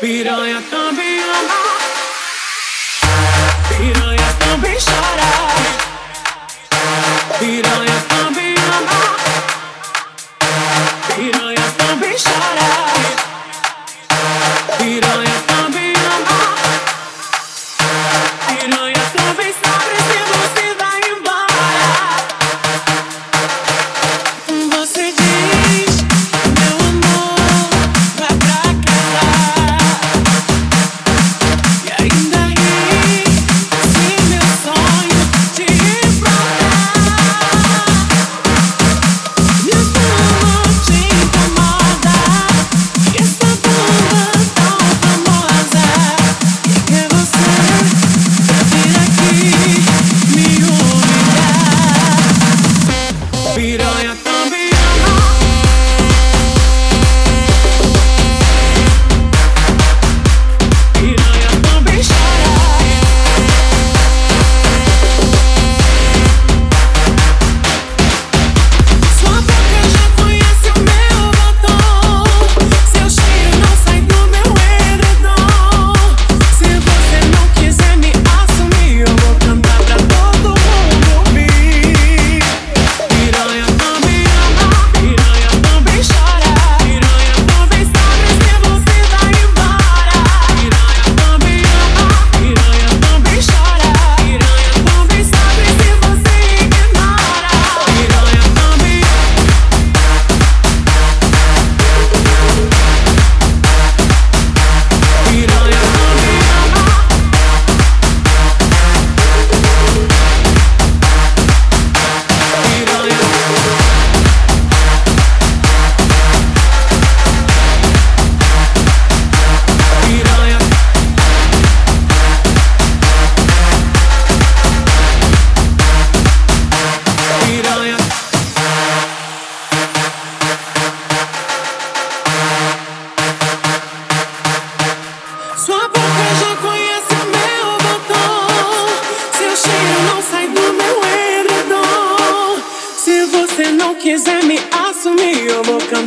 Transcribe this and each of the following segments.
Piranha também ama. be também chora. Piranha também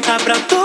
voltar pra.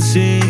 Sempre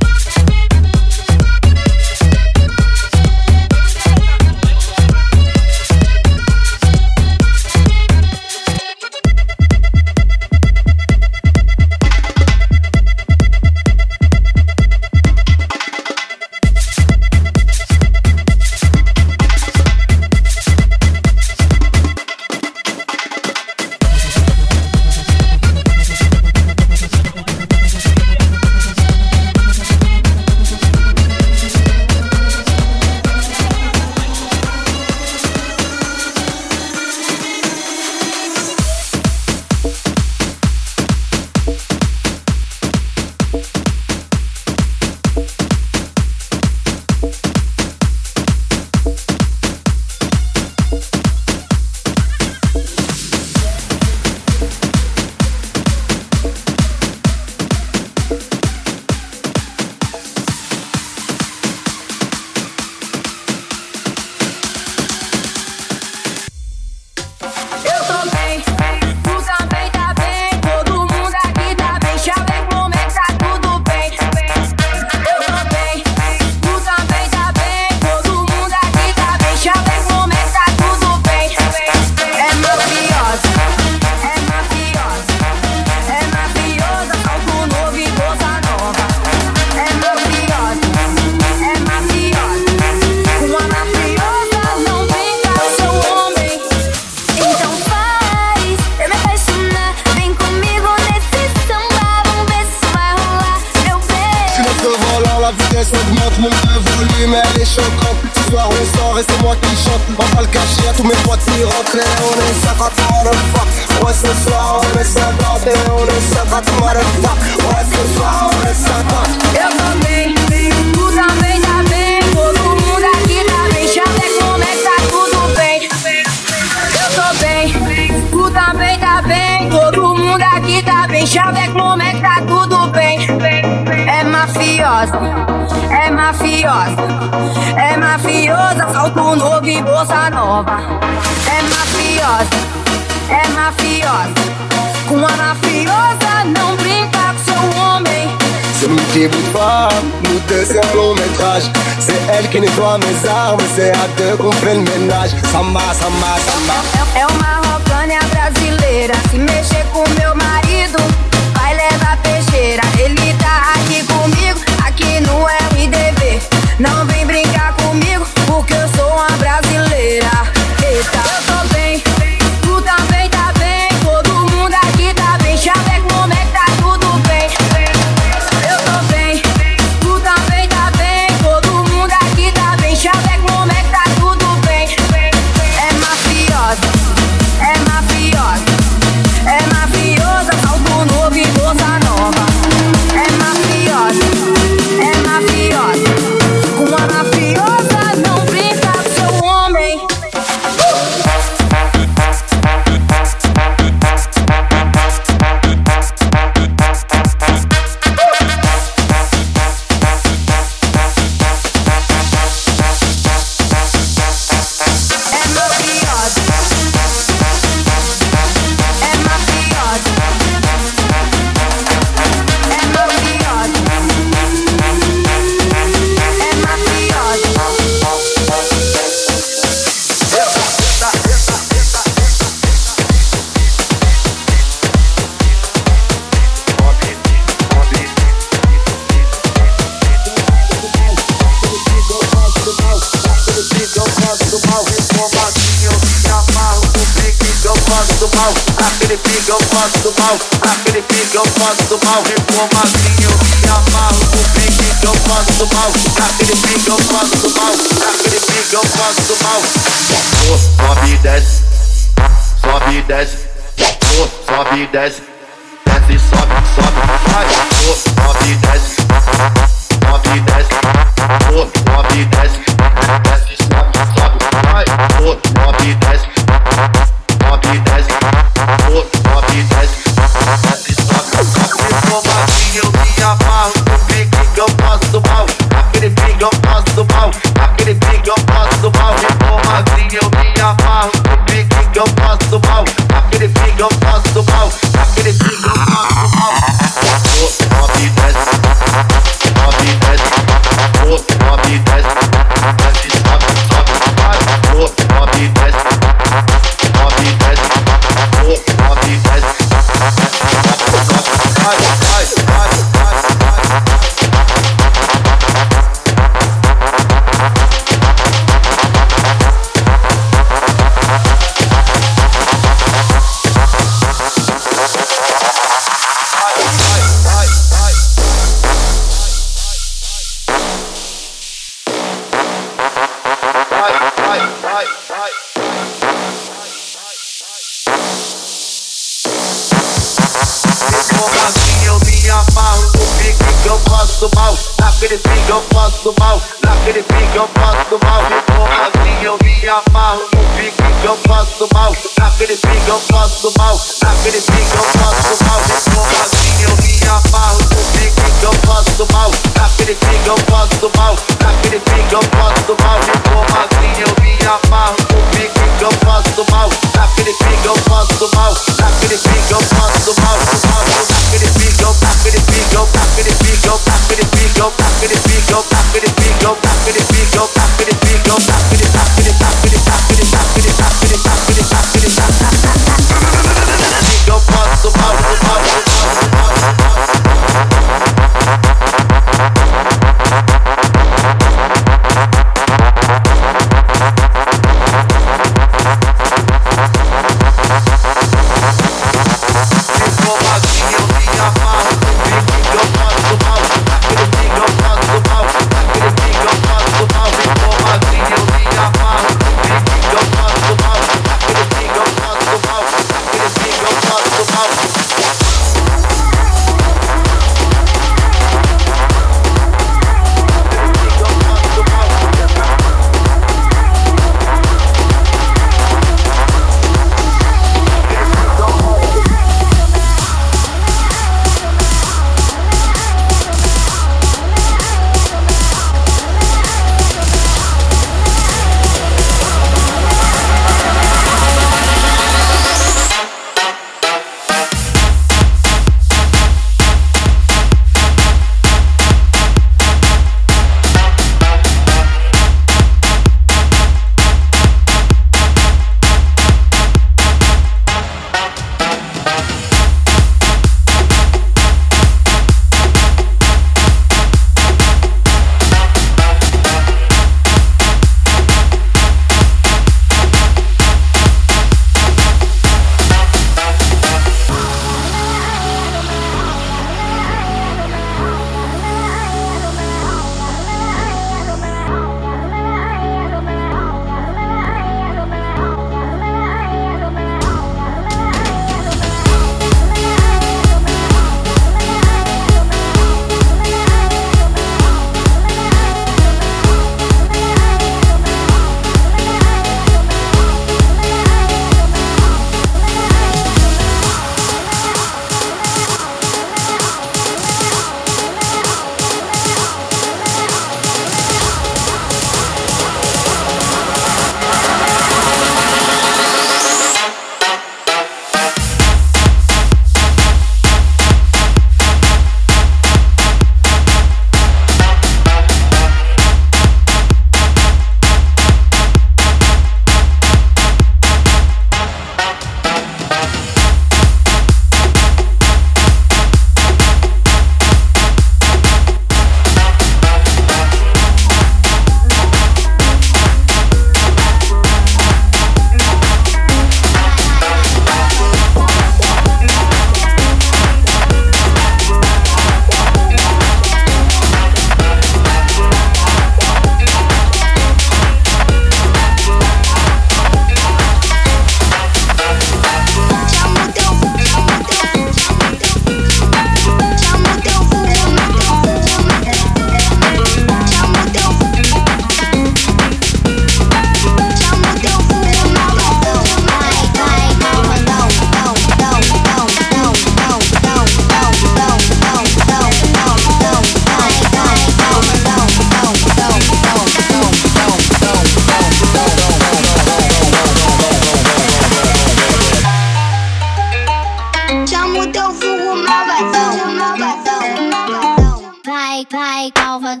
like, bike over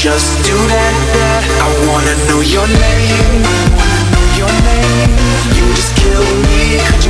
just do that. I wanna know your name, your name. You just kill me, could you?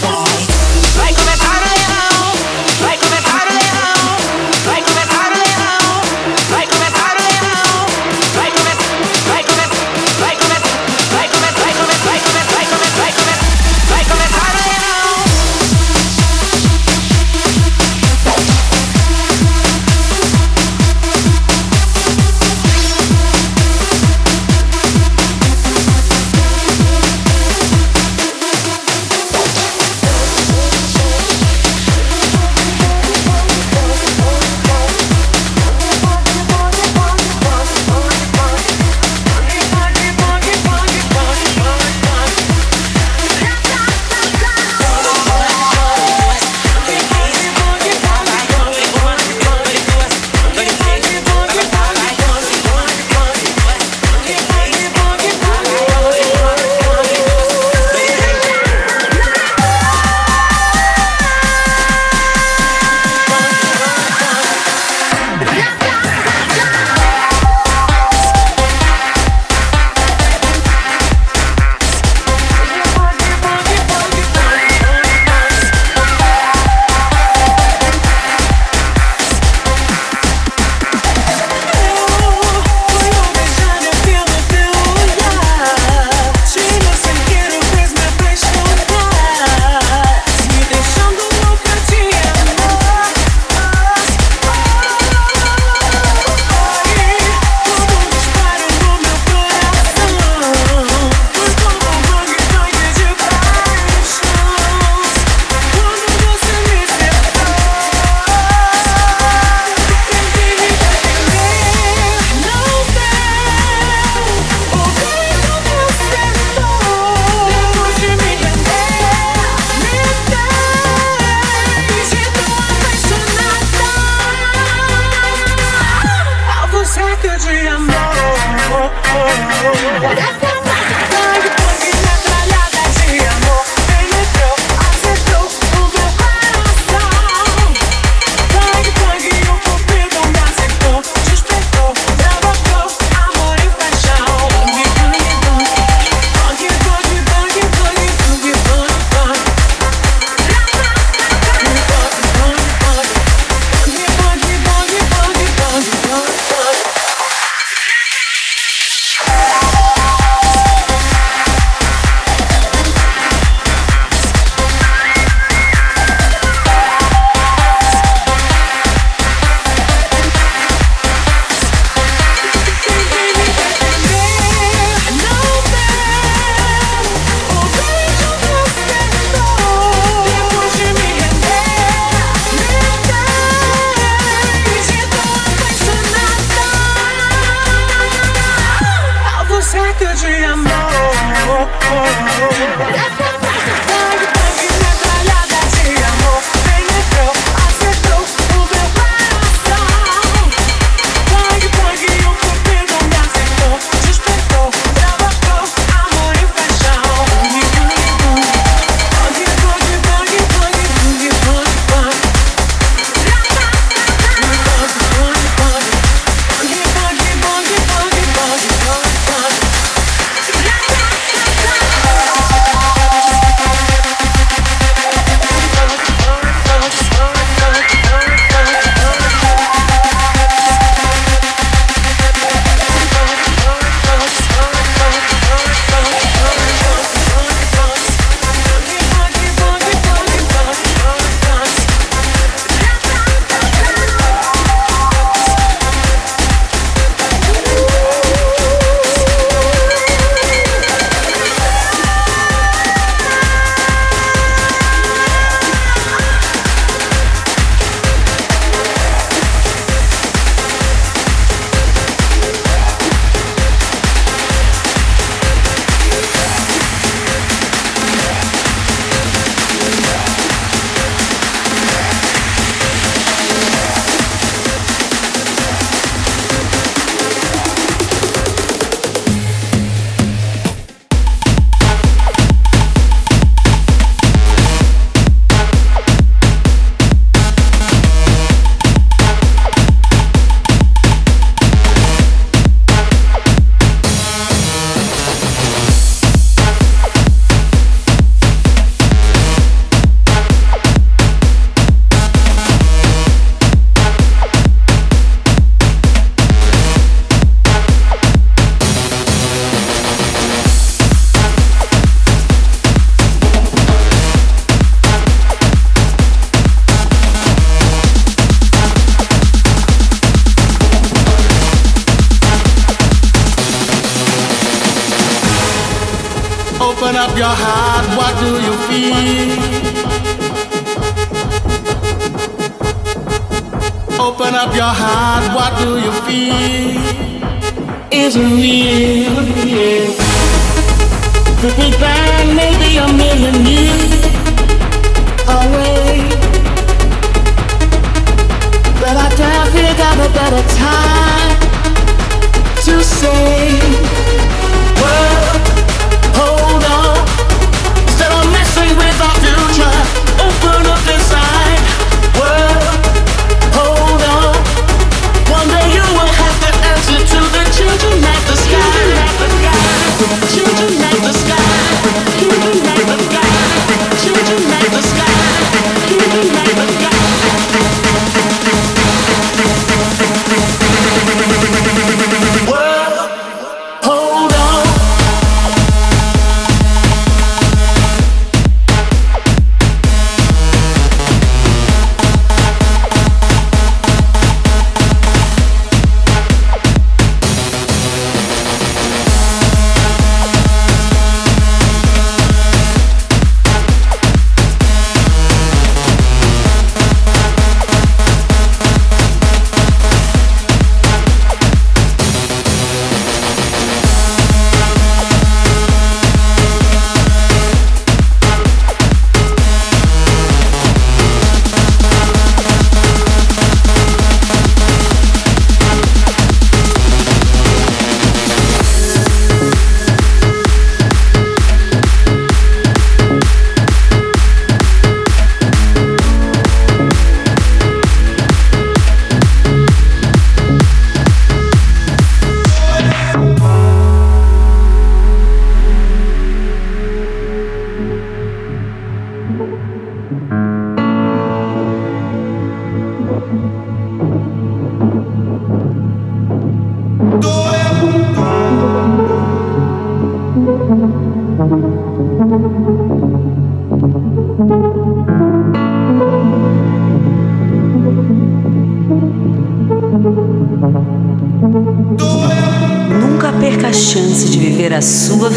why.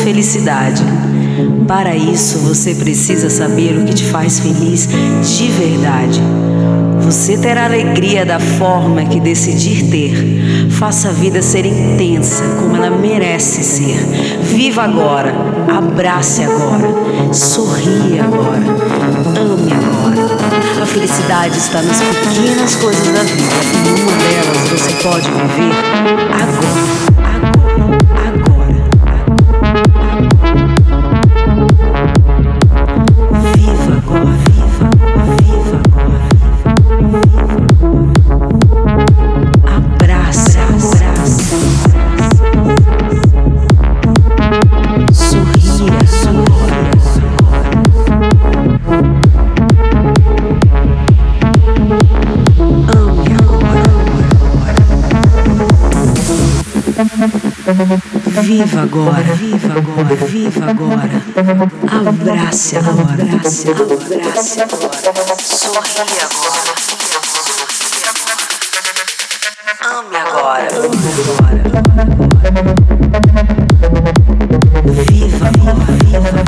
Felicidade. Para isso, você precisa saber o que te faz feliz de verdade. Você terá alegria da forma que decidir ter. Faça a vida ser intensa como ela merece ser. Viva agora, abrace agora, sorria agora, ame agora. A felicidade está nas pequenas coisas da vida e uma delas você pode viver agora. Agora, Viva agora, viva agora, viva agora. Abrace agora, abrace, abrace agora. Sorria agora. Ame agora. Viva agora, viva agora.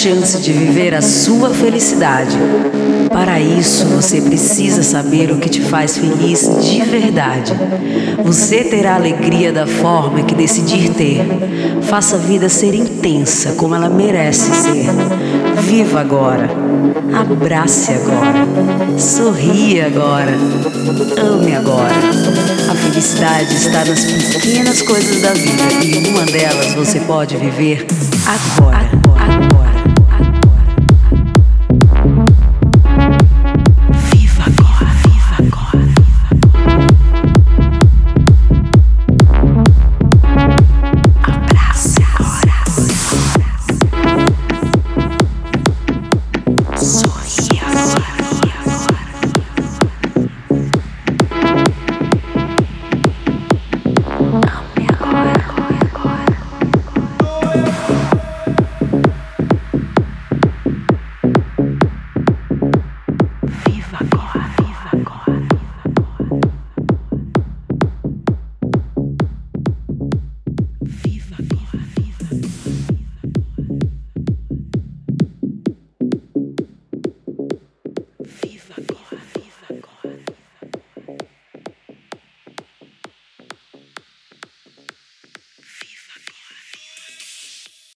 Chance de viver a sua felicidade. Para isso, você precisa saber o que te faz feliz de verdade. Você terá alegria da forma que decidir ter. Faça a vida ser intensa como ela merece ser. Viva agora. Abrace agora. Sorria agora. Ame agora. A felicidade está nas pequenas coisas da vida e uma delas você pode viver agora.